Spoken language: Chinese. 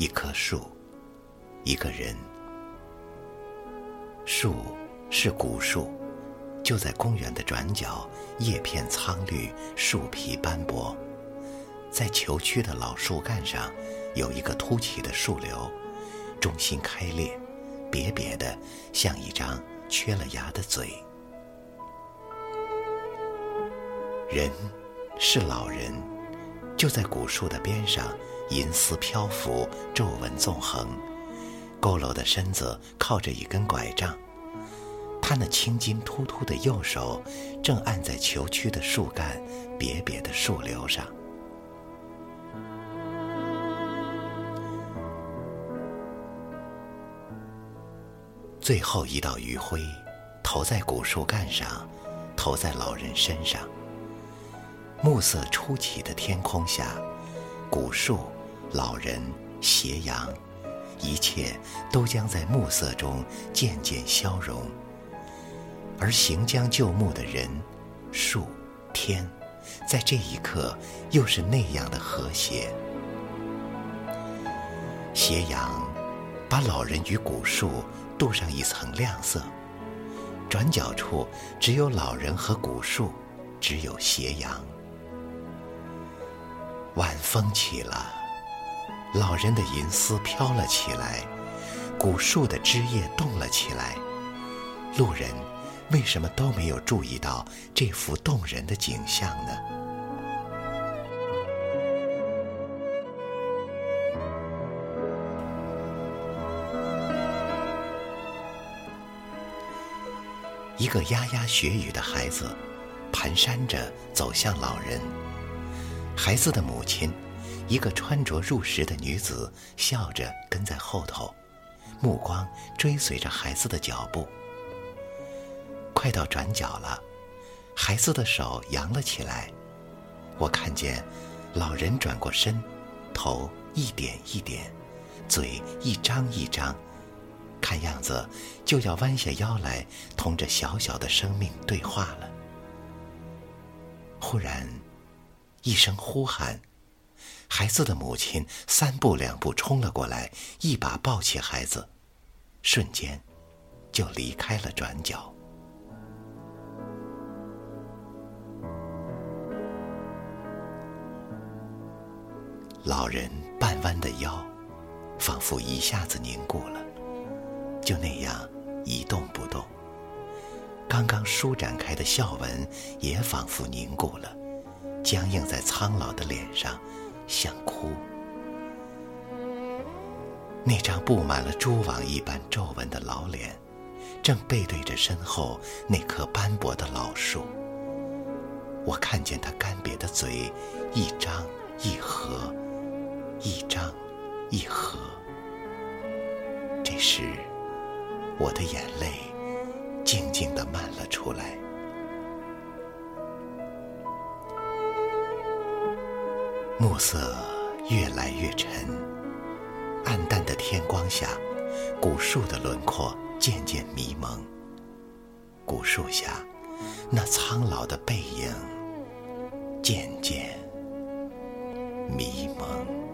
一棵树，一个人。树是古树，就在公园的转角，叶片苍绿，树皮斑驳。在球区的老树干上，有一个凸起的树瘤，中心开裂，瘪瘪的，像一张缺了牙的嘴。人是老人，就在古树的边上，银丝漂浮，皱纹纵横，佝偻的身子靠着一根拐杖，他那青筋突突的右手正按在球区的树干瘪瘪的树瘤上。最后一道余晖，投在古树干上，投在老人身上。暮色初起的天空下，古树、老人、斜阳，一切都将在暮色中渐渐消融。而行将就木的人、树、天，在这一刻又是那样的和谐。斜阳把老人与古树镀上一层亮色，转角处只有老人和古树，只有斜阳。晚风起了，老人的银丝飘了起来，古树的枝叶动了起来。路人为什么都没有注意到这幅动人的景象呢？一个牙牙学语的孩子，蹒跚着走向老人。孩子的母亲，一个穿着入时的女子，笑着跟在后头，目光追随着孩子的脚步。快到转角了，孩子的手扬了起来，我看见老人转过身，头一点一点，嘴一张一张，看样子就要弯下腰来同这小小的生命对话了。忽然。一声呼喊，孩子的母亲三步两步冲了过来，一把抱起孩子，瞬间就离开了转角。老人半弯的腰，仿佛一下子凝固了，就那样一动不动。刚刚舒展开的笑纹也仿佛凝固了。僵硬在苍老的脸上，那张布满了蛛网一般皱纹的老脸，正背对着身后那棵斑驳的老树。我看见他干瘪的嘴，一张一合，一张一合。这时，我的眼泪静静地漫了出来。暮色越来越沉，暗淡的天光下，古树的轮廓渐渐迷蒙。古树下，那苍老的背影渐渐迷蒙。